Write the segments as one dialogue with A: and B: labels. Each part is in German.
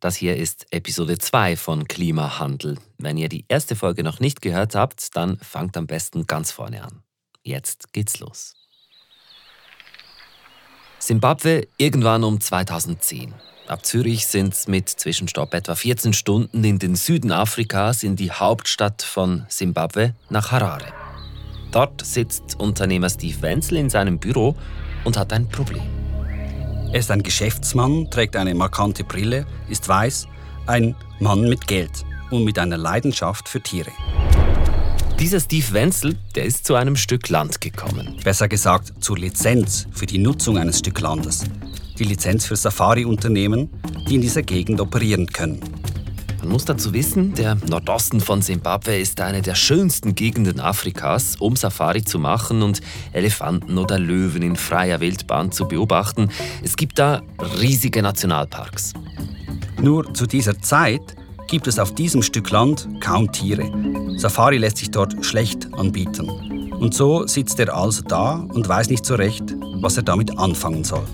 A: Das hier ist Episode 2 von Klimawandel. Wenn ihr die erste Folge noch nicht gehört habt, dann fangt am besten ganz vorne an. Jetzt geht's los. Simbabwe irgendwann um 2010. Ab Zürich sind mit Zwischenstopp etwa 14 Stunden in den Süden Afrikas in die Hauptstadt von Simbabwe nach Harare. Dort sitzt Unternehmer Steve Wenzel in seinem Büro und hat ein Problem.
B: Er ist ein Geschäftsmann, trägt eine markante Brille, ist weiß, ein Mann mit Geld und mit einer Leidenschaft für Tiere.
A: Dieser Steve Wenzel, der ist zu einem Stück Land gekommen.
B: Besser gesagt zur Lizenz für die Nutzung eines Stück Landes. Die Lizenz für Safari-Unternehmen, die in dieser Gegend operieren können.
A: Man muss dazu wissen, der Nordosten von Simbabwe ist eine der schönsten Gegenden Afrikas, um Safari zu machen und Elefanten oder Löwen in freier Wildbahn zu beobachten. Es gibt da riesige Nationalparks.
B: Nur zu dieser Zeit gibt es auf diesem Stück Land kaum Tiere. Safari lässt sich dort schlecht anbieten. Und so sitzt er also da und weiß nicht so recht, was er damit anfangen soll.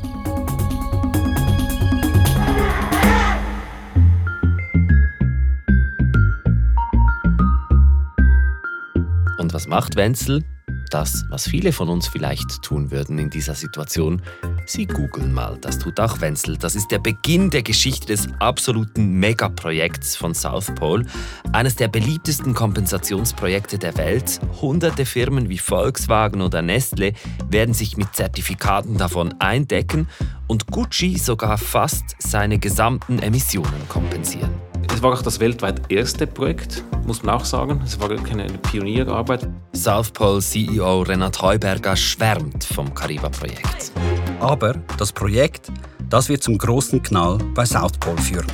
A: Was macht Wenzel? Das, was viele von uns vielleicht tun würden in dieser Situation. Sie googeln mal, das tut auch Wenzel. Das ist der Beginn der Geschichte des absoluten Megaprojekts von South Pole. Eines der beliebtesten Kompensationsprojekte der Welt. Hunderte Firmen wie Volkswagen oder Nestle werden sich mit Zertifikaten davon eindecken und Gucci sogar fast seine gesamten Emissionen kompensieren.
C: Es war auch das weltweit erste Projekt, muss man auch sagen. Es war keine Pionierarbeit.
A: South Pole CEO Renat Heuberger schwärmt vom Kariba-Projekt.
B: Aber das Projekt, das wird zum großen Knall bei South Pole führen.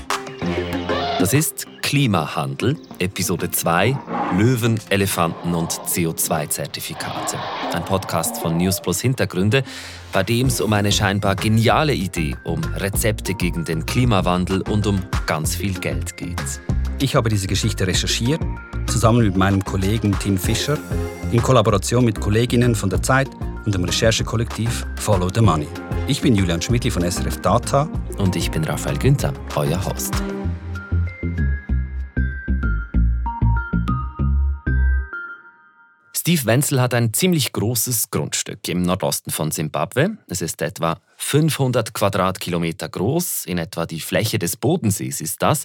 A: Das ist Klimahandel, Episode 2, Löwen, Elefanten und CO2-Zertifikate. Ein Podcast von News Plus Hintergründe, bei dem es um eine scheinbar geniale Idee, um Rezepte gegen den Klimawandel und um ganz viel Geld geht.
B: Ich habe diese Geschichte recherchiert, zusammen mit meinem Kollegen Tim Fischer, in Kollaboration mit Kolleginnen von der Zeit und dem Recherchekollektiv Follow the Money. Ich bin Julian Schmidli von SRF Data.
A: Und ich bin Raphael Günther, euer Host. Steve Wenzel hat ein ziemlich großes Grundstück im Nordosten von Simbabwe. Es ist etwa 500 Quadratkilometer groß, in etwa die Fläche des Bodensees ist das.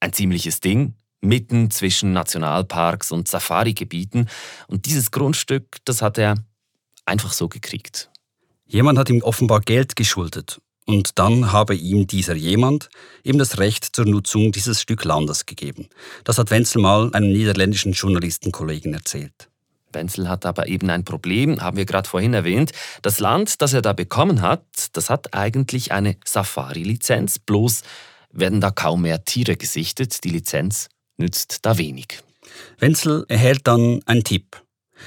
A: Ein ziemliches Ding, mitten zwischen Nationalparks und Safari-Gebieten. Und dieses Grundstück, das hat er einfach so gekriegt.
B: Jemand hat ihm offenbar Geld geschuldet. Und dann habe ihm dieser jemand eben das Recht zur Nutzung dieses Stück Landes gegeben. Das hat Wenzel mal einem niederländischen Journalistenkollegen erzählt.
A: Wenzel hat aber eben ein Problem, haben wir gerade vorhin erwähnt. Das Land, das er da bekommen hat, das hat eigentlich eine Safari-Lizenz, bloß werden da kaum mehr Tiere gesichtet. Die Lizenz nützt da wenig.
B: Wenzel erhält dann einen Tipp.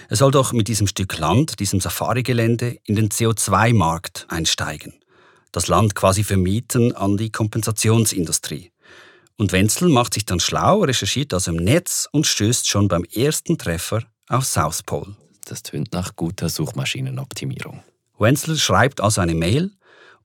B: Er soll doch mit diesem Stück Land, diesem Safari-Gelände, in den CO2-Markt einsteigen. Das Land quasi vermieten an die Kompensationsindustrie. Und Wenzel macht sich dann schlau, recherchiert also im Netz und stößt schon beim ersten Treffer auf South Pole.
A: Das tönt nach guter Suchmaschinenoptimierung.
B: Wenzel schreibt also eine Mail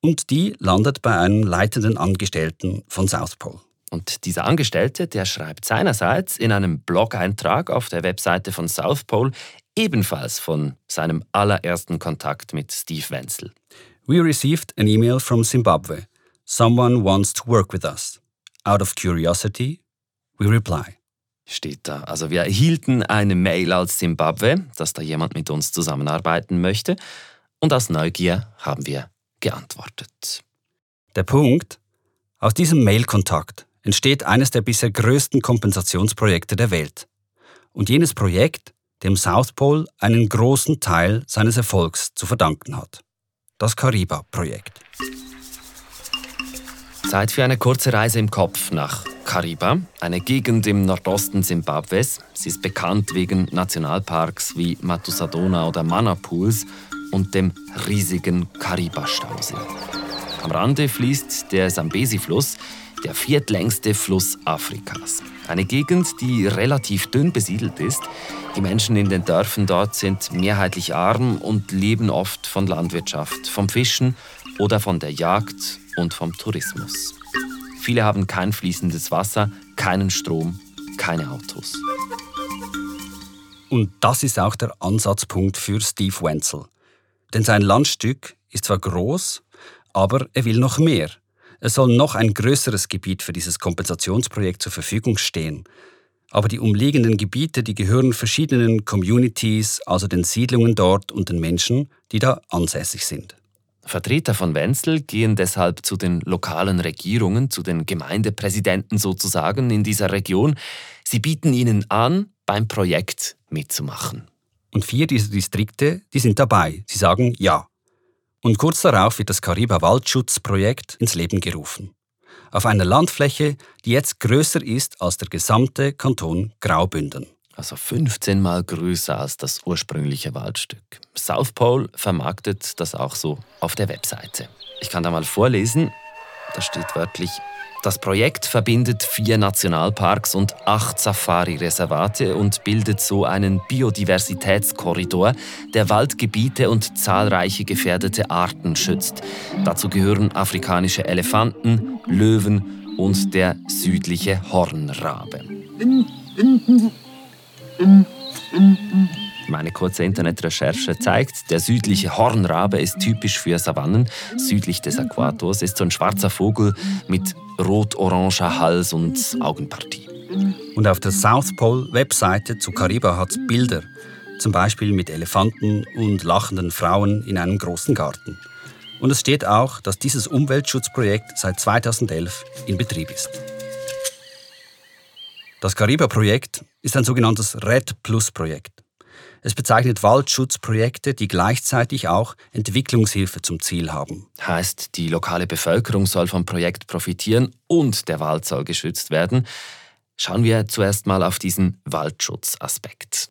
B: und die landet bei einem leitenden Angestellten von South Pole.
A: Und dieser Angestellte, der schreibt seinerseits in einem Blog-Eintrag auf der Webseite von South Pole ebenfalls von seinem allerersten Kontakt mit Steve Wenzel.
B: We received an email from Zimbabwe. Someone wants to work with us. Out of curiosity, we reply
A: steht da. Also wir erhielten eine Mail aus Simbabwe, dass da jemand mit uns zusammenarbeiten möchte. Und aus Neugier haben wir geantwortet.
B: Der Punkt, aus diesem Mailkontakt entsteht eines der bisher größten Kompensationsprojekte der Welt. Und jenes Projekt, dem South Pole einen großen Teil seines Erfolgs zu verdanken hat. Das Kariba-Projekt.
A: Zeit für eine kurze Reise im Kopf nach Kariba, eine Gegend im Nordosten Simbabwes. Sie ist bekannt wegen Nationalparks wie Matusadona oder Manapools und dem riesigen Kariba-Stausee. Am Rande fließt der Sambesi-Fluss, der viertlängste Fluss Afrikas. Eine Gegend, die relativ dünn besiedelt ist. Die Menschen in den Dörfern dort sind mehrheitlich arm und leben oft von Landwirtschaft, vom Fischen oder von der Jagd und vom Tourismus. Viele haben kein fließendes Wasser, keinen Strom, keine Autos.
B: Und das ist auch der Ansatzpunkt für Steve Wenzel. Denn sein Landstück ist zwar groß, aber er will noch mehr. Es soll noch ein größeres Gebiet für dieses Kompensationsprojekt zur Verfügung stehen. Aber die umliegenden Gebiete, die gehören verschiedenen Communities, also den Siedlungen dort und den Menschen, die da ansässig sind.
A: Vertreter von Wenzel gehen deshalb zu den lokalen Regierungen, zu den Gemeindepräsidenten sozusagen in dieser Region. Sie bieten ihnen an, beim Projekt mitzumachen.
B: Und vier dieser Distrikte, die sind dabei. Sie sagen ja. Und kurz darauf wird das Kariba Waldschutzprojekt ins Leben gerufen. Auf einer Landfläche, die jetzt größer ist als der gesamte Kanton Graubünden.
A: Also 15 Mal größer als das ursprüngliche Waldstück. South Pole vermarktet das auch so auf der Webseite. Ich kann da mal vorlesen. Da steht wörtlich, das Projekt verbindet vier Nationalparks und acht Safari-Reservate und bildet so einen Biodiversitätskorridor, der Waldgebiete und zahlreiche gefährdete Arten schützt. Dazu gehören afrikanische Elefanten, Löwen und der südliche Hornrabe. Meine kurze Internetrecherche zeigt, der südliche Hornrabe ist typisch für Savannen südlich des Äquators, ist so ein schwarzer Vogel mit rot-oranger Hals und Augenpartie.
B: Und auf der South Pole Webseite zu Kariba hat es Bilder, zum Beispiel mit Elefanten und lachenden Frauen in einem großen Garten. Und es steht auch, dass dieses Umweltschutzprojekt seit 2011 in Betrieb ist. Das Kariba-Projekt ist ein sogenanntes Red Plus-Projekt. Es bezeichnet Waldschutzprojekte, die gleichzeitig auch Entwicklungshilfe zum Ziel haben.
A: Heißt, die lokale Bevölkerung soll vom Projekt profitieren und der Wald soll geschützt werden. Schauen wir zuerst mal auf diesen Waldschutzaspekt.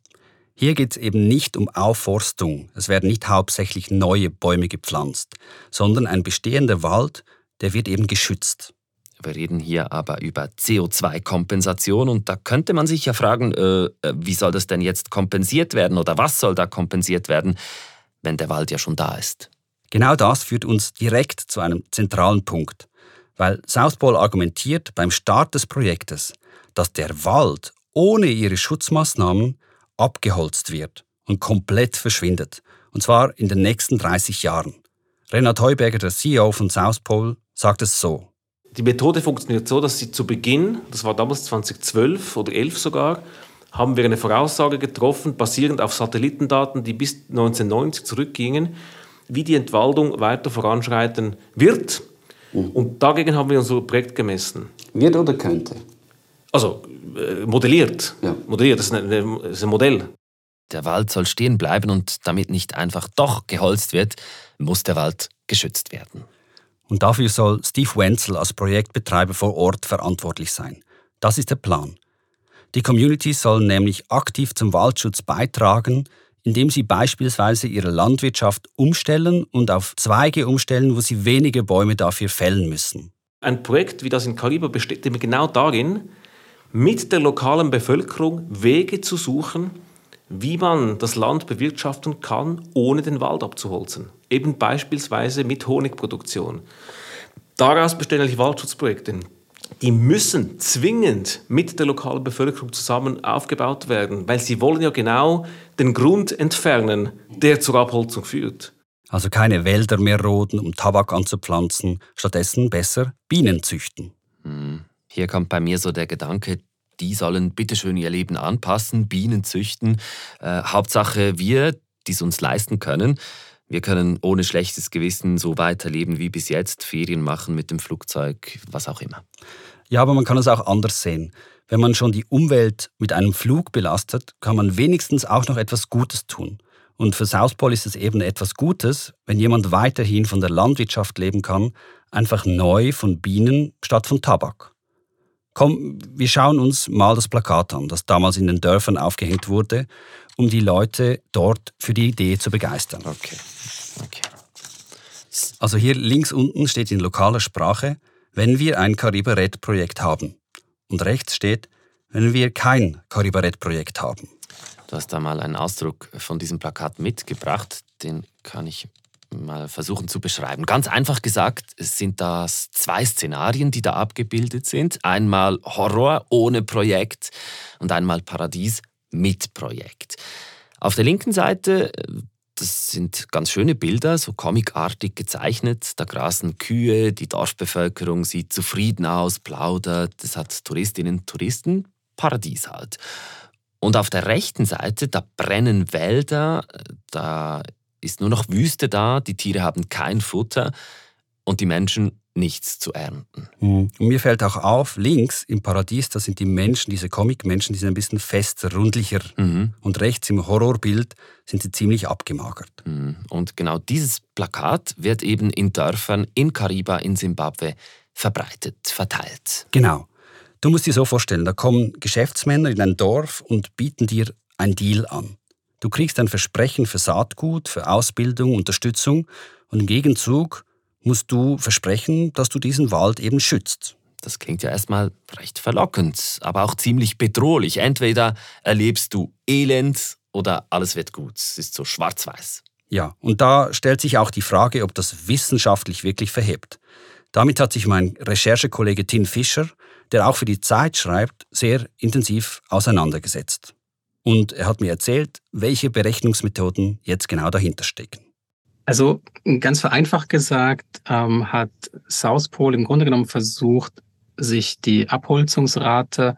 B: Hier geht es eben nicht um Aufforstung. Es werden nicht hauptsächlich neue Bäume gepflanzt, sondern ein bestehender Wald, der wird eben geschützt.
A: Wir reden hier aber über CO2-Kompensation und da könnte man sich ja fragen, äh, äh, wie soll das denn jetzt kompensiert werden oder was soll da kompensiert werden, wenn der Wald ja schon da ist?
B: Genau das führt uns direkt zu einem zentralen Punkt, weil South Pole argumentiert beim Start des Projektes, dass der Wald ohne ihre Schutzmaßnahmen abgeholzt wird und komplett verschwindet, und zwar in den nächsten 30 Jahren. Renat Heuberger, der CEO von South Pole, sagt es so.
C: Die Methode funktioniert so, dass sie zu Beginn, das war damals 2012 oder 11 sogar, haben wir eine Voraussage getroffen, basierend auf Satellitendaten, die bis 1990 zurückgingen, wie die Entwaldung weiter voranschreiten wird. Mhm. Und dagegen haben wir unser Projekt gemessen.
B: Wird oder könnte?
C: Also äh, modelliert. Ja. Modelliert, das ist, eine, das ist ein Modell.
A: Der Wald soll stehen bleiben und damit nicht einfach doch geholzt wird, muss der Wald geschützt werden.
B: Und dafür soll Steve Wenzel als Projektbetreiber vor Ort verantwortlich sein. Das ist der Plan. Die Community soll nämlich aktiv zum Waldschutz beitragen, indem sie beispielsweise ihre Landwirtschaft umstellen und auf Zweige umstellen, wo sie weniger Bäume dafür fällen müssen.
C: Ein Projekt wie das in Kariba besteht immer genau darin, mit der lokalen Bevölkerung Wege zu suchen, wie man das Land bewirtschaften kann, ohne den Wald abzuholzen. Eben beispielsweise mit Honigproduktion. Daraus bestehen eigentlich Waldschutzprojekte. Die müssen zwingend mit der lokalen Bevölkerung zusammen aufgebaut werden, weil sie wollen ja genau den Grund entfernen, der zur Abholzung führt.
B: Also keine Wälder mehr roden, um Tabak anzupflanzen, stattdessen besser Bienen züchten.
A: Hm. Hier kommt bei mir so der Gedanke, die sollen bitteschön ihr Leben anpassen, Bienen züchten. Äh, Hauptsache wir, die es uns leisten können. Wir können ohne schlechtes Gewissen so weiterleben wie bis jetzt, Ferien machen mit dem Flugzeug, was auch immer.
B: Ja, aber man kann es auch anders sehen. Wenn man schon die Umwelt mit einem Flug belastet, kann man wenigstens auch noch etwas Gutes tun. Und für Southpol ist es eben etwas Gutes, wenn jemand weiterhin von der Landwirtschaft leben kann, einfach neu von Bienen statt von Tabak. Komm, wir schauen uns mal das Plakat an, das damals in den Dörfern aufgehängt wurde, um die Leute dort für die Idee zu begeistern.
A: Okay. okay.
B: Also hier links unten steht in lokaler Sprache, wenn wir ein Caribaret-Projekt haben. Und rechts steht, wenn wir kein Caribaret-Projekt haben.
A: Du hast da mal einen Ausdruck von diesem Plakat mitgebracht, den kann ich mal versuchen zu beschreiben. Ganz einfach gesagt sind das zwei Szenarien, die da abgebildet sind. Einmal Horror ohne Projekt und einmal Paradies mit Projekt. Auf der linken Seite, das sind ganz schöne Bilder, so comicartig gezeichnet. Da grasen Kühe, die Dorfbevölkerung sieht zufrieden aus, plaudert, es hat Touristinnen und Touristen, Paradies halt. Und auf der rechten Seite, da brennen Wälder, da ist nur noch Wüste da, die Tiere haben kein Futter und die Menschen nichts zu ernten.
B: Mhm. Und mir fällt auch auf, links im Paradies, da sind die Menschen, diese Comic-Menschen, die sind ein bisschen fester, rundlicher. Mhm. Und rechts im Horrorbild sind sie ziemlich abgemagert.
A: Mhm. Und genau dieses Plakat wird eben in Dörfern in Kariba in Simbabwe verbreitet, verteilt.
B: Genau. Du musst dir so vorstellen, da kommen Geschäftsmänner in ein Dorf und bieten dir ein Deal an. Du kriegst ein Versprechen für Saatgut, für Ausbildung, Unterstützung und im Gegenzug musst du versprechen, dass du diesen Wald eben schützt.
A: Das klingt ja erstmal recht verlockend, aber auch ziemlich bedrohlich. Entweder erlebst du Elend oder alles wird gut. Es ist so schwarz-weiß.
B: Ja, und da stellt sich auch die Frage, ob das wissenschaftlich wirklich verhebt. Damit hat sich mein Recherchekollege Tim Fischer, der auch für die Zeit schreibt, sehr intensiv auseinandergesetzt. Und er hat mir erzählt, welche Berechnungsmethoden jetzt genau dahinter stecken.
D: Also ganz vereinfacht gesagt ähm, hat South Pole im Grunde genommen versucht, sich die Abholzungsrate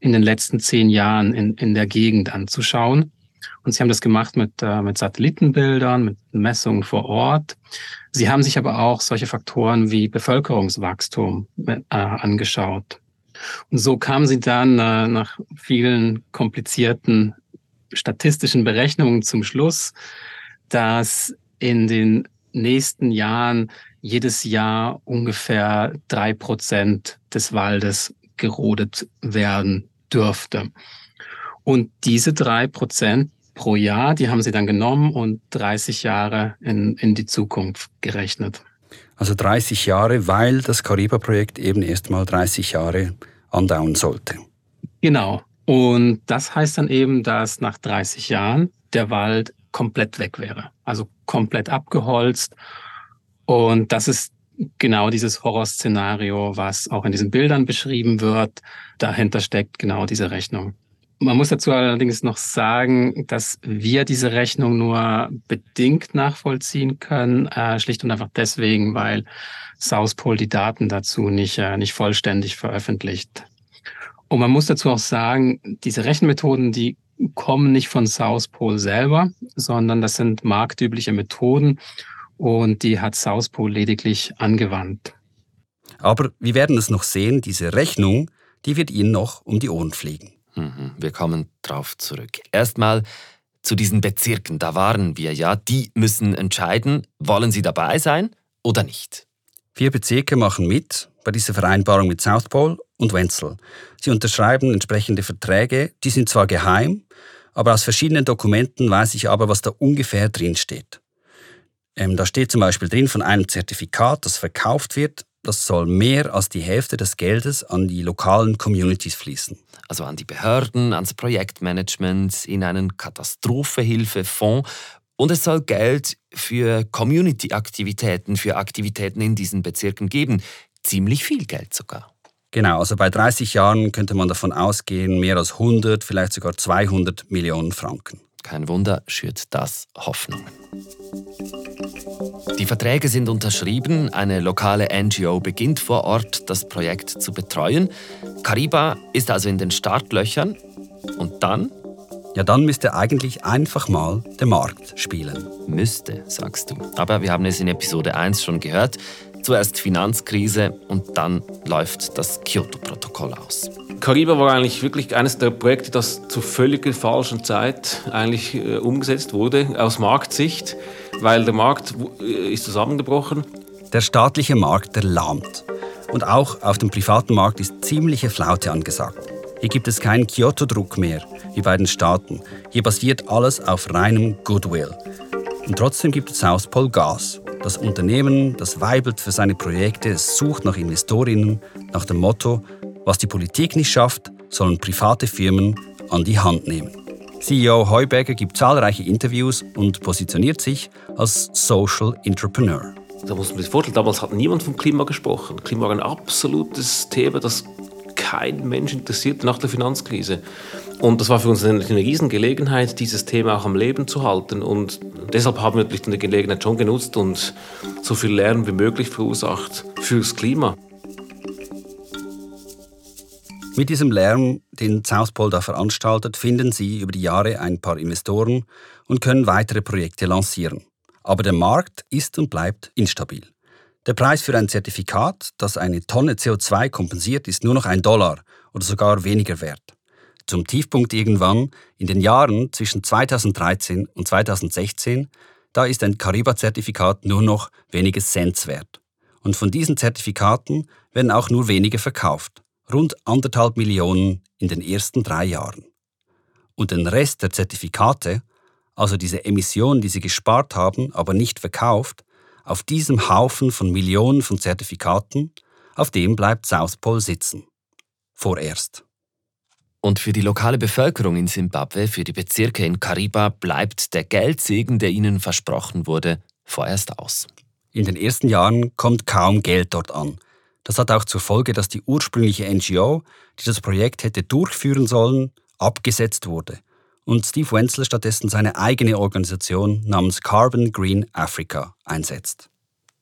D: in den letzten zehn Jahren in, in der Gegend anzuschauen. Und sie haben das gemacht mit, äh, mit Satellitenbildern, mit Messungen vor Ort. Sie haben sich aber auch solche Faktoren wie Bevölkerungswachstum äh, angeschaut. Und so kamen sie dann äh, nach vielen komplizierten statistischen Berechnungen zum Schluss, dass in den nächsten Jahren jedes Jahr ungefähr drei Prozent des Waldes gerodet werden dürfte. Und diese drei Prozent pro Jahr, die haben sie dann genommen und 30 Jahre in, in die Zukunft gerechnet.
B: Also 30 Jahre, weil das Kariba-Projekt eben erst mal 30 Jahre andauern sollte.
D: Genau. Und das heißt dann eben, dass nach 30 Jahren der Wald komplett weg wäre. Also komplett abgeholzt. Und das ist genau dieses Horrorszenario, was auch in diesen Bildern beschrieben wird. Dahinter steckt genau diese Rechnung. Man muss dazu allerdings noch sagen, dass wir diese Rechnung nur bedingt nachvollziehen können, äh, schlicht und einfach deswegen, weil South Pole die Daten dazu nicht, äh, nicht vollständig veröffentlicht. Und man muss dazu auch sagen, diese Rechenmethoden, die kommen nicht von South Pole selber, sondern das sind marktübliche Methoden und die hat South Pole lediglich angewandt.
B: Aber wir werden es noch sehen, diese Rechnung, die wird Ihnen noch um die Ohren fliegen.
A: Mhm, wir kommen drauf zurück. Erstmal zu diesen Bezirken, da waren wir ja, die müssen entscheiden, wollen sie dabei sein oder nicht.
B: Vier Bezirke machen mit bei dieser Vereinbarung mit South Pole und Wenzel. Sie unterschreiben entsprechende Verträge, die sind zwar geheim, aber aus verschiedenen Dokumenten weiß ich aber, was da ungefähr drin steht. Ähm, da steht zum Beispiel drin von einem Zertifikat, das verkauft wird, das soll mehr als die Hälfte des Geldes an die lokalen Communities fließen.
A: Also an die Behörden, ans Projektmanagement, in einen Katastrophenhilfefonds. Und es soll Geld für Community-Aktivitäten, für Aktivitäten in diesen Bezirken geben. Ziemlich viel Geld sogar.
B: Genau, also bei 30 Jahren könnte man davon ausgehen, mehr als 100, vielleicht sogar 200 Millionen Franken.
A: Kein Wunder, schürt das Hoffnung. Die Verträge sind unterschrieben, eine lokale NGO beginnt vor Ort das Projekt zu betreuen. Kariba ist also in den Startlöchern und dann?
B: Ja, dann müsste eigentlich einfach mal der Markt spielen.
A: Müsste, sagst du. Aber wir haben es in Episode 1 schon gehört. Zuerst Finanzkrise und dann läuft das Kyoto-Protokoll aus.
C: Kariba war eigentlich wirklich eines der Projekte, das zur völlig falschen Zeit eigentlich äh, umgesetzt wurde, aus Marktsicht, weil der Markt äh, ist zusammengebrochen.
B: Der staatliche Markt, der lahmt. Und auch auf dem privaten Markt ist ziemliche Flaute angesagt. Hier gibt es keinen Kyoto-Druck mehr, wie bei den Staaten. Hier basiert alles auf reinem Goodwill. Und trotzdem gibt es South Pole Gas, das Unternehmen, das weibelt für seine Projekte, sucht nach Investorinnen nach dem Motto, was die Politik nicht schafft, sollen private Firmen an die Hand nehmen. CEO Heuberger gibt zahlreiche Interviews und positioniert sich als Social Entrepreneur.
C: Da muss man sich vorstellen, damals hat niemand vom Klima gesprochen. Klima war ein absolutes Thema, das kein Mensch interessiert nach der Finanzkrise. Und das war für uns eine, eine Riesengelegenheit, dieses Thema auch am Leben zu halten. Und deshalb haben wir natürlich die Gelegenheit schon genutzt und so viel Lärm wie möglich verursacht fürs Klima.
B: Mit diesem Lärm, den Southpol da veranstaltet, finden Sie über die Jahre ein paar Investoren und können weitere Projekte lancieren. Aber der Markt ist und bleibt instabil. Der Preis für ein Zertifikat, das eine Tonne CO2 kompensiert, ist nur noch ein Dollar oder sogar weniger wert. Zum Tiefpunkt irgendwann, in den Jahren zwischen 2013 und 2016, da ist ein Kariba-Zertifikat nur noch wenige Cents wert. Und von diesen Zertifikaten werden auch nur wenige verkauft rund anderthalb Millionen in den ersten drei Jahren. Und den Rest der Zertifikate, also diese Emissionen, die sie gespart haben, aber nicht verkauft, auf diesem Haufen von Millionen von Zertifikaten, auf dem bleibt South Pole sitzen. Vorerst.
A: Und für die lokale Bevölkerung in Simbabwe, für die Bezirke in Kariba, bleibt der Geldsegen, der ihnen versprochen wurde, vorerst aus.
B: In den ersten Jahren kommt kaum Geld dort an. Das hat auch zur Folge, dass die ursprüngliche NGO, die das Projekt hätte durchführen sollen, abgesetzt wurde und Steve Wenzel stattdessen seine eigene Organisation namens Carbon Green Africa einsetzt.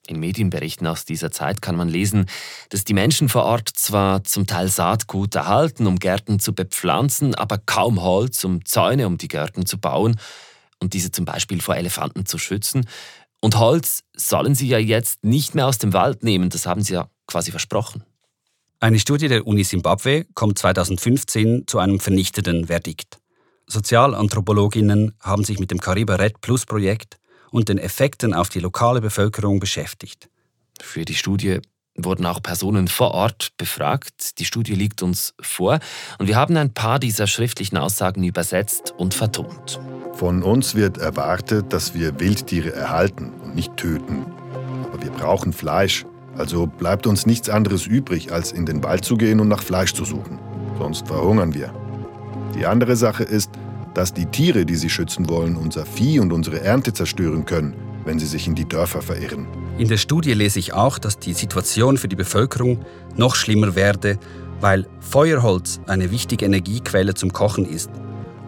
A: In Medienberichten aus dieser Zeit kann man lesen, dass die Menschen vor Ort zwar zum Teil Saatgut erhalten, um Gärten zu bepflanzen, aber kaum Holz, um Zäune um die Gärten zu bauen und diese zum Beispiel vor Elefanten zu schützen. Und Holz sollen sie ja jetzt nicht mehr aus dem Wald nehmen, das haben sie ja quasi versprochen.
B: Eine Studie der Uni Simbabwe kommt 2015 zu einem vernichtenden Verdikt. Sozialanthropologinnen haben sich mit dem Cariba Red Plus Projekt und den Effekten auf die lokale Bevölkerung beschäftigt.
A: Für die Studie wurden auch Personen vor Ort befragt. Die Studie liegt uns vor und wir haben ein paar dieser schriftlichen Aussagen übersetzt und vertont.
E: Von uns wird erwartet, dass wir Wildtiere erhalten und nicht töten. Aber wir brauchen Fleisch also bleibt uns nichts anderes übrig, als in den Wald zu gehen und nach Fleisch zu suchen. Sonst verhungern wir. Die andere Sache ist, dass die Tiere, die sie schützen wollen, unser Vieh und unsere Ernte zerstören können, wenn sie sich in die Dörfer verirren.
B: In der Studie lese ich auch, dass die Situation für die Bevölkerung noch schlimmer werde, weil Feuerholz eine wichtige Energiequelle zum Kochen ist.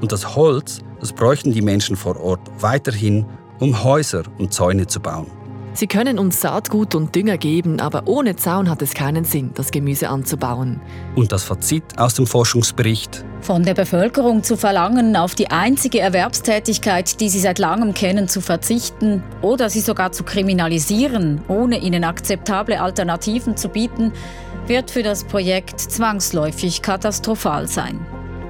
B: Und das Holz, das bräuchten die Menschen vor Ort weiterhin, um Häuser und Zäune zu bauen.
F: Sie können uns Saatgut und Dünger geben, aber ohne Zaun hat es keinen Sinn, das Gemüse anzubauen.
B: Und das Fazit aus dem Forschungsbericht?
G: Von der Bevölkerung zu verlangen, auf die einzige Erwerbstätigkeit, die sie seit langem kennen, zu verzichten oder sie sogar zu kriminalisieren, ohne ihnen akzeptable Alternativen zu bieten, wird für das Projekt zwangsläufig katastrophal sein.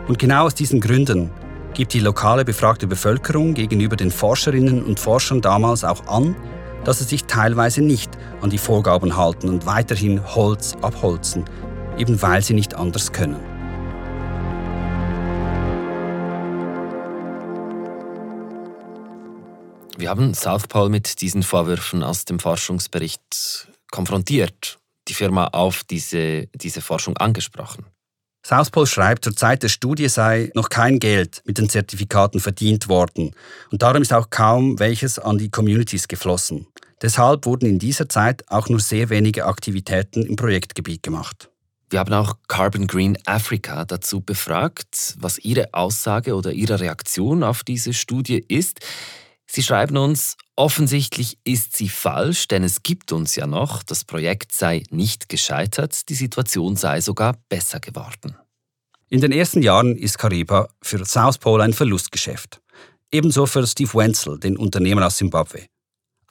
B: Und genau aus diesen Gründen gibt die lokale befragte Bevölkerung gegenüber den Forscherinnen und Forschern damals auch an, dass sie sich teilweise nicht an die Vorgaben halten und weiterhin Holz abholzen, eben weil sie nicht anders können.
A: Wir haben South Pole mit diesen Vorwürfen aus dem Forschungsbericht konfrontiert, die Firma auf diese, diese Forschung angesprochen.
B: Southpol schreibt, zur Zeit der Studie sei noch kein Geld mit den Zertifikaten verdient worden und darum ist auch kaum welches an die Communities geflossen. Deshalb wurden in dieser Zeit auch nur sehr wenige Aktivitäten im Projektgebiet gemacht.
A: Wir haben auch Carbon Green Africa dazu befragt, was ihre Aussage oder ihre Reaktion auf diese Studie ist. Sie schreiben uns, offensichtlich ist sie falsch, denn es gibt uns ja noch, das Projekt sei nicht gescheitert, die Situation sei sogar besser geworden.
B: In den ersten Jahren ist Kariba für South Pole ein Verlustgeschäft. Ebenso für Steve Wenzel, den Unternehmer aus Simbabwe.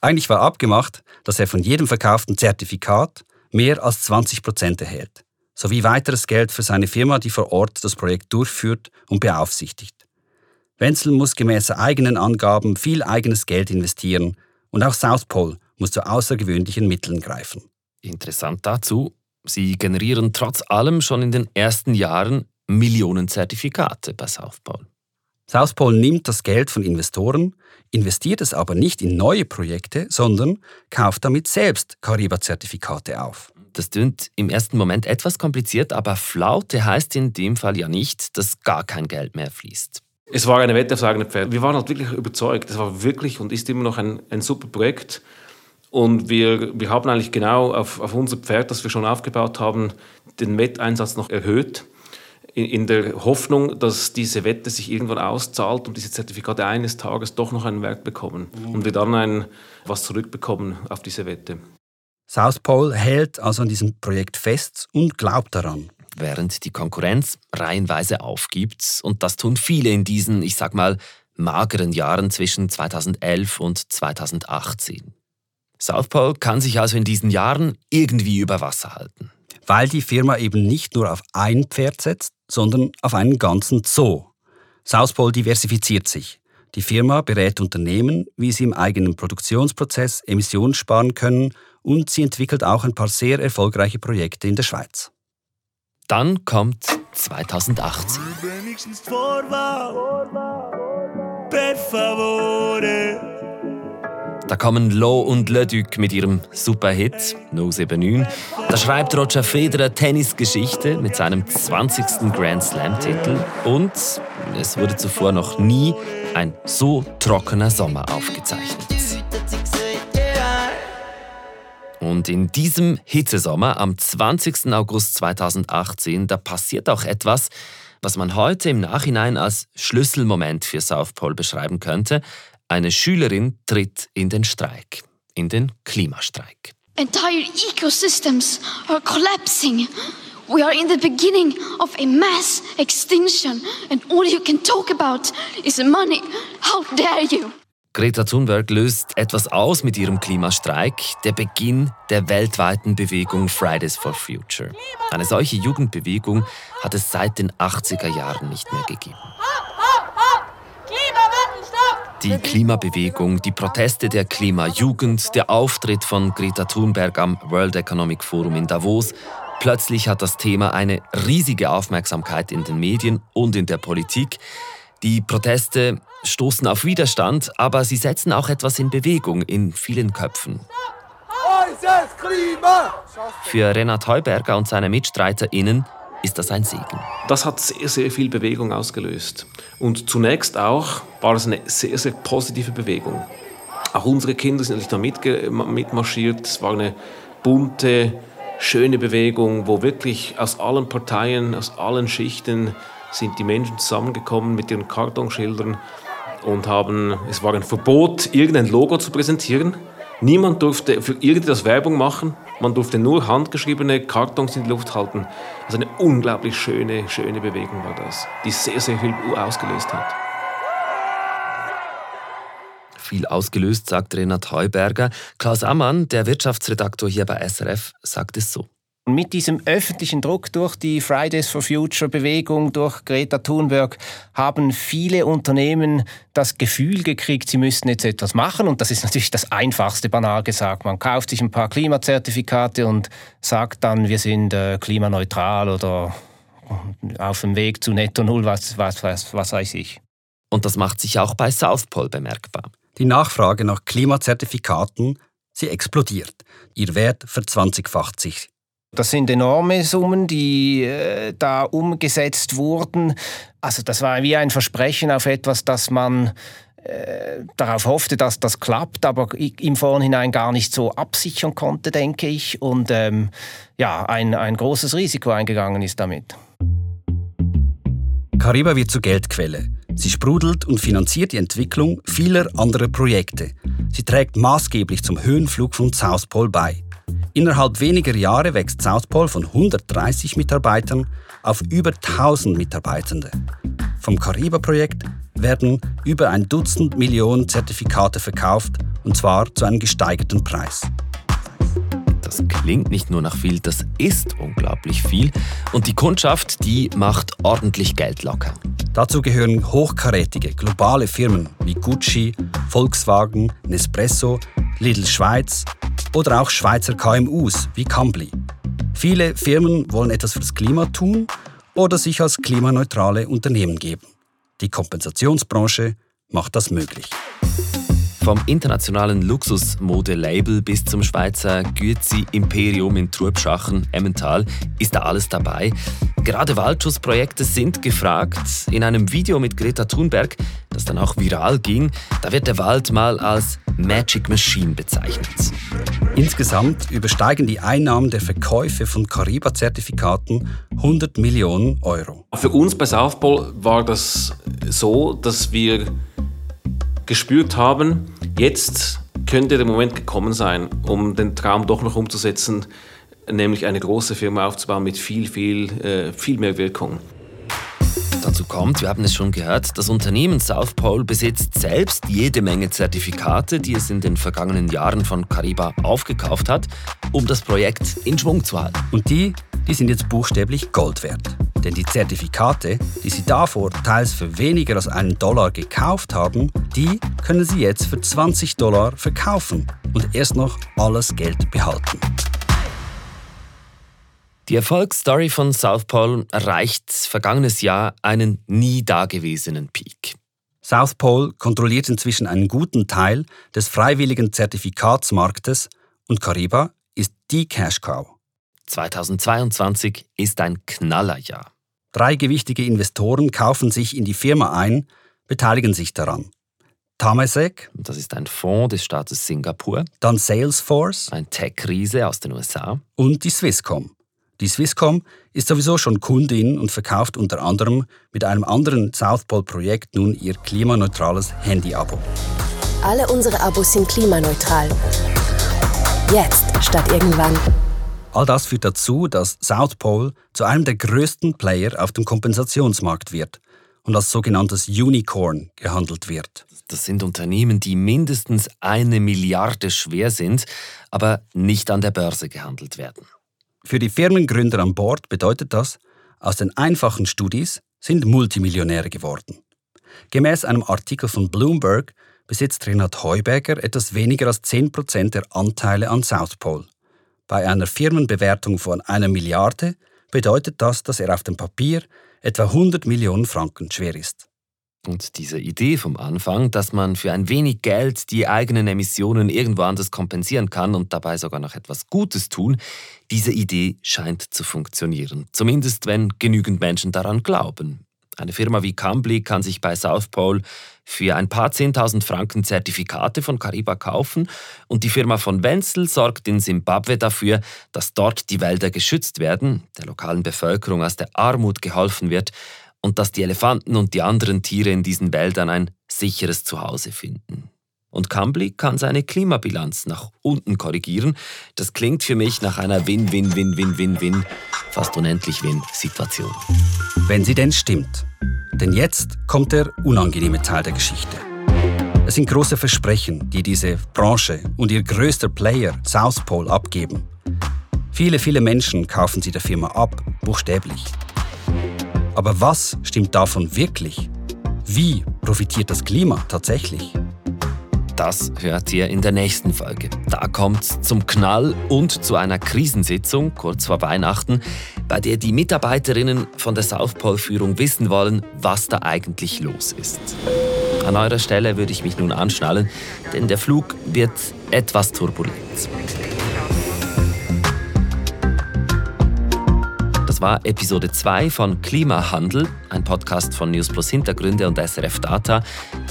B: Eigentlich war abgemacht, dass er von jedem verkauften Zertifikat mehr als 20 Prozent erhält, sowie weiteres Geld für seine Firma, die vor Ort das Projekt durchführt und beaufsichtigt. Wenzel muss gemäß eigenen Angaben viel eigenes Geld investieren und auch South Pole muss zu außergewöhnlichen Mitteln greifen.
A: Interessant dazu, sie generieren trotz allem schon in den ersten Jahren Millionen Zertifikate bei South Pole.
B: South Pole nimmt das Geld von Investoren, investiert es aber nicht in neue Projekte, sondern kauft damit selbst Kariba-Zertifikate auf.
A: Das klingt im ersten Moment etwas kompliziert, aber Flaute heißt in dem Fall ja nicht, dass gar kein Geld mehr fließt.
C: Es war eine Wette aufs eigene Pferd. Wir waren halt wirklich überzeugt. Es war wirklich und ist immer noch ein, ein super Projekt. Und wir, wir haben eigentlich genau auf, auf unser Pferd, das wir schon aufgebaut haben, den Wetteinsatz noch erhöht. In, in der Hoffnung, dass diese Wette sich irgendwann auszahlt und diese Zertifikate eines Tages doch noch einen Wert bekommen. Mhm. Und wir dann ein, was zurückbekommen auf diese Wette.
B: South Pole hält also an diesem Projekt fest und glaubt daran
A: während die Konkurrenz reihenweise aufgibt. Und das tun viele in diesen, ich sag mal, mageren Jahren zwischen 2011 und 2018. South Pole kann sich also in diesen Jahren irgendwie über Wasser halten.
B: Weil die Firma eben nicht nur auf ein Pferd setzt, sondern auf einen ganzen Zoo. South Pole diversifiziert sich. Die Firma berät Unternehmen, wie sie im eigenen Produktionsprozess Emissionen sparen können und sie entwickelt auch ein paar sehr erfolgreiche Projekte in der Schweiz.
A: Dann kommt 2018. Da kommen Lo und Le Duc mit ihrem Superhit 079. Da schreibt Roger Federer Tennisgeschichte mit seinem 20. Grand Slam-Titel. Und es wurde zuvor noch nie ein so trockener Sommer aufgezeichnet. Und in diesem Hitzesommer am 20. August 2018, da passiert auch etwas, was man heute im Nachhinein als Schlüsselmoment für South Pole beschreiben könnte. Eine Schülerin tritt in den Streik, in den Klimastreik.
H: Entire ecosystems are collapsing. We are in the beginning of a mass extinction, and all you can talk about is money. How dare you?
A: Greta Thunberg löst etwas aus mit ihrem Klimastreik, der Beginn der weltweiten Bewegung Fridays for Future. Eine solche Jugendbewegung hat es seit den 80er Jahren nicht mehr gegeben. Die Klimabewegung, die Proteste der Klimajugend, der Auftritt von Greta Thunberg am World Economic Forum in Davos, plötzlich hat das Thema eine riesige Aufmerksamkeit in den Medien und in der Politik. Die Proteste stoßen auf Widerstand, aber sie setzen auch etwas in Bewegung in vielen Köpfen. Für Renat Heuberger und seine MitstreiterInnen ist das ein Segen.
C: Das hat sehr, sehr viel Bewegung ausgelöst. Und zunächst auch war es eine sehr, sehr positive Bewegung. Auch unsere Kinder sind natürlich da mitmarschiert. Es war eine bunte, schöne Bewegung, wo wirklich aus allen Parteien, aus allen Schichten sind die Menschen zusammengekommen mit ihren Kartonschildern und haben, es war ein Verbot, irgendein Logo zu präsentieren. Niemand durfte für irgendetwas Werbung machen. Man durfte nur handgeschriebene Kartons in die Luft halten. Also eine unglaublich schöne, schöne Bewegung war das, die sehr, sehr viel ausgelöst hat.
A: Viel ausgelöst, sagt Renat Heuberger. Klaus Ammann, der Wirtschaftsredaktor hier bei SRF, sagt es so.
I: Und mit diesem öffentlichen Druck durch die Fridays for Future Bewegung, durch Greta Thunberg, haben viele Unternehmen das Gefühl gekriegt, sie müssten jetzt etwas machen. Und das ist natürlich das Einfachste, banal gesagt. Man kauft sich ein paar Klimazertifikate und sagt dann, wir sind äh, klimaneutral oder auf dem Weg zu Netto Null, was, was, was, was weiß ich.
A: Und das macht sich auch bei South Pole bemerkbar.
B: Die Nachfrage nach Klimazertifikaten, sie explodiert. Ihr Wert verzwanzigfacht sich.
I: Das sind enorme Summen, die äh, da umgesetzt wurden. Also das war wie ein Versprechen auf etwas, das man äh, darauf hoffte, dass das klappt, aber im Vorhinein gar nicht so absichern konnte, denke ich. Und ähm, ja, ein, ein großes Risiko eingegangen ist damit.
B: Cariba wird zur Geldquelle. Sie sprudelt und finanziert die Entwicklung vieler anderer Projekte. Sie trägt maßgeblich zum Höhenflug von South Pole bei. Innerhalb weniger Jahre wächst Southpol von 130 Mitarbeitern auf über 1000 Mitarbeitende. Vom Cariba-Projekt werden über ein Dutzend Millionen Zertifikate verkauft, und zwar zu einem gesteigerten Preis.
A: Das klingt nicht nur nach viel, das ist unglaublich viel. Und die Kundschaft, die macht ordentlich Geld locker.
B: Dazu gehören hochkarätige globale Firmen wie Gucci, Volkswagen, Nespresso, Lidl Schweiz oder auch Schweizer KMUs wie Cambly. Viele Firmen wollen etwas fürs Klima tun oder sich als klimaneutrale Unternehmen geben. Die Kompensationsbranche macht das möglich.
A: Vom internationalen Luxusmode-Label bis zum Schweizer Güezi-Imperium in Trubschachen, Emmental, ist da alles dabei. Gerade Waldschutzprojekte sind gefragt. In einem Video mit Greta Thunberg, das dann auch viral ging, da wird der Wald mal als Magic Machine bezeichnet.
B: Insgesamt übersteigen die Einnahmen der Verkäufe von Cariba-Zertifikaten 100 Millionen Euro.
C: Für uns bei Southpol war das so, dass wir gespürt haben, jetzt könnte der Moment gekommen sein, um den Traum doch noch umzusetzen, nämlich eine große Firma aufzubauen mit viel, viel, äh, viel mehr Wirkung.
A: Dazu kommt, wir haben es schon gehört, das Unternehmen South Pole besitzt selbst jede Menge Zertifikate, die es in den vergangenen Jahren von Cariba aufgekauft hat, um das Projekt in Schwung zu halten.
B: Und die, die sind jetzt buchstäblich Gold wert. Denn die Zertifikate, die sie davor teils für weniger als einen Dollar gekauft haben, die können sie jetzt für 20 Dollar verkaufen und erst noch alles Geld behalten.
A: Die Erfolgsstory von South Pole erreicht vergangenes Jahr einen nie dagewesenen Peak.
B: South Pole kontrolliert inzwischen einen guten Teil des freiwilligen Zertifikatsmarktes und Cariba ist die Cash Cow.
A: 2022 ist ein Knallerjahr.
B: Drei gewichtige Investoren kaufen sich in die Firma ein, beteiligen sich daran. Tamasek,
A: das ist ein Fonds des Staates Singapur,
B: dann Salesforce,
A: ein Tech-Riese aus den USA
B: und die Swisscom. Die Swisscom ist sowieso schon Kundin und verkauft unter anderem mit einem anderen South Pole-Projekt nun ihr klimaneutrales Handy-Abo.
J: Alle unsere Abos sind klimaneutral. Jetzt statt irgendwann.
B: All das führt dazu, dass South Pole zu einem der größten Player auf dem Kompensationsmarkt wird und als sogenanntes Unicorn gehandelt wird.
A: Das sind Unternehmen, die mindestens eine Milliarde schwer sind, aber nicht an der Börse gehandelt werden.
B: Für die Firmengründer an Bord bedeutet das, aus den einfachen Studis sind Multimillionäre geworden. Gemäß einem Artikel von Bloomberg besitzt Renat Heuberger etwas weniger als 10% der Anteile an South Pole. Bei einer Firmenbewertung von einer Milliarde bedeutet das, dass er auf dem Papier etwa 100 Millionen Franken schwer ist.
A: Und diese Idee vom Anfang, dass man für ein wenig Geld die eigenen Emissionen irgendwo anders kompensieren kann und dabei sogar noch etwas Gutes tun, diese Idee scheint zu funktionieren. Zumindest wenn genügend Menschen daran glauben. Eine Firma wie Cambly kann sich bei South Pole für ein paar 10.000 Franken Zertifikate von Cariba kaufen und die Firma von Wenzel sorgt in Simbabwe dafür, dass dort die Wälder geschützt werden, der lokalen Bevölkerung aus der Armut geholfen wird und dass die Elefanten und die anderen Tiere in diesen Wäldern ein sicheres Zuhause finden. Und Cambly kann seine Klimabilanz nach unten korrigieren. Das klingt für mich nach einer Win-Win-Win-Win-Win-Win, fast unendlich Win-Situation.
B: Wenn sie denn stimmt. Denn jetzt kommt der unangenehme Teil der Geschichte. Es sind große Versprechen, die diese Branche und ihr größter Player South Pole abgeben. Viele, viele Menschen kaufen sie der Firma ab, buchstäblich. Aber was stimmt davon wirklich? Wie profitiert das Klima tatsächlich?
A: Das hört ihr in der nächsten Folge. Da kommt es zum Knall und zu einer Krisensitzung kurz vor Weihnachten, bei der die Mitarbeiterinnen von der South Pole Führung wissen wollen, was da eigentlich los ist. An eurer Stelle würde ich mich nun anschnallen, denn der Flug wird etwas turbulent. Das war Episode 2 von Klimahandel, ein Podcast von News Plus Hintergründe und SRF Data.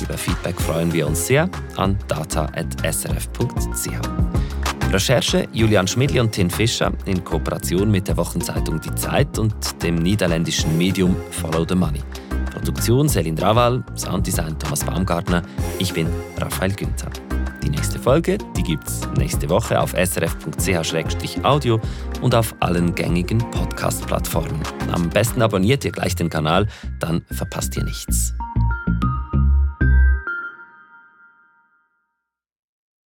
A: Über Feedback freuen wir uns sehr an data.srf.ch. Recherche Julian Schmidli und Tin Fischer in Kooperation mit der Wochenzeitung Die Zeit und dem niederländischen Medium Follow the Money. Produktion Selin Raval, Sounddesign Thomas Baumgartner. Ich bin Raphael Günther. Die nächste Folge, die gibt's nächste Woche auf srf.ch-audio und auf allen gängigen Podcast-Plattformen. Am besten abonniert ihr gleich den Kanal, dann verpasst ihr nichts.